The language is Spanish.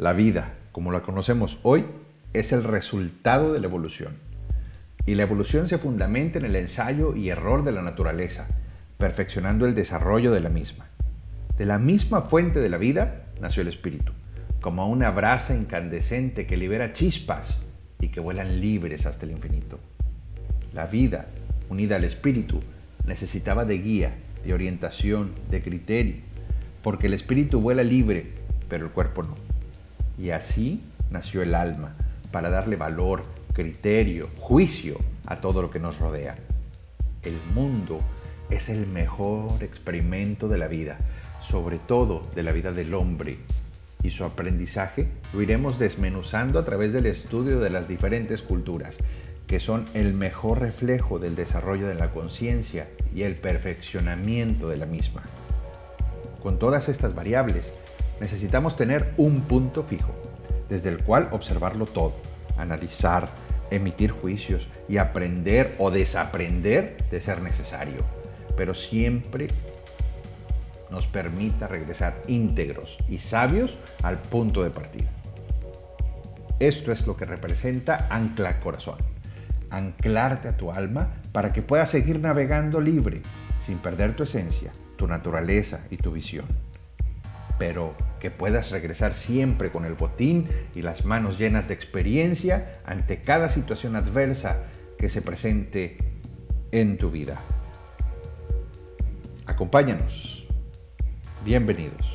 La vida, como la conocemos hoy, es el resultado de la evolución. Y la evolución se fundamenta en el ensayo y error de la naturaleza, perfeccionando el desarrollo de la misma. De la misma fuente de la vida nació el espíritu, como una brasa incandescente que libera chispas y que vuelan libres hasta el infinito. La vida, unida al espíritu, necesitaba de guía, de orientación, de criterio, porque el espíritu vuela libre, pero el cuerpo no. Y así nació el alma, para darle valor, criterio, juicio a todo lo que nos rodea. El mundo es el mejor experimento de la vida, sobre todo de la vida del hombre. Y su aprendizaje lo iremos desmenuzando a través del estudio de las diferentes culturas, que son el mejor reflejo del desarrollo de la conciencia y el perfeccionamiento de la misma. Con todas estas variables, necesitamos tener un punto fijo, desde el cual observarlo todo, analizar, emitir juicios y aprender o desaprender de ser necesario, pero siempre nos permita regresar íntegros y sabios al punto de partida. Esto es lo que representa ancla corazón. Anclarte a tu alma para que puedas seguir navegando libre, sin perder tu esencia, tu naturaleza y tu visión. Pero que puedas regresar siempre con el botín y las manos llenas de experiencia ante cada situación adversa que se presente en tu vida. Acompáñanos. Bienvenidos.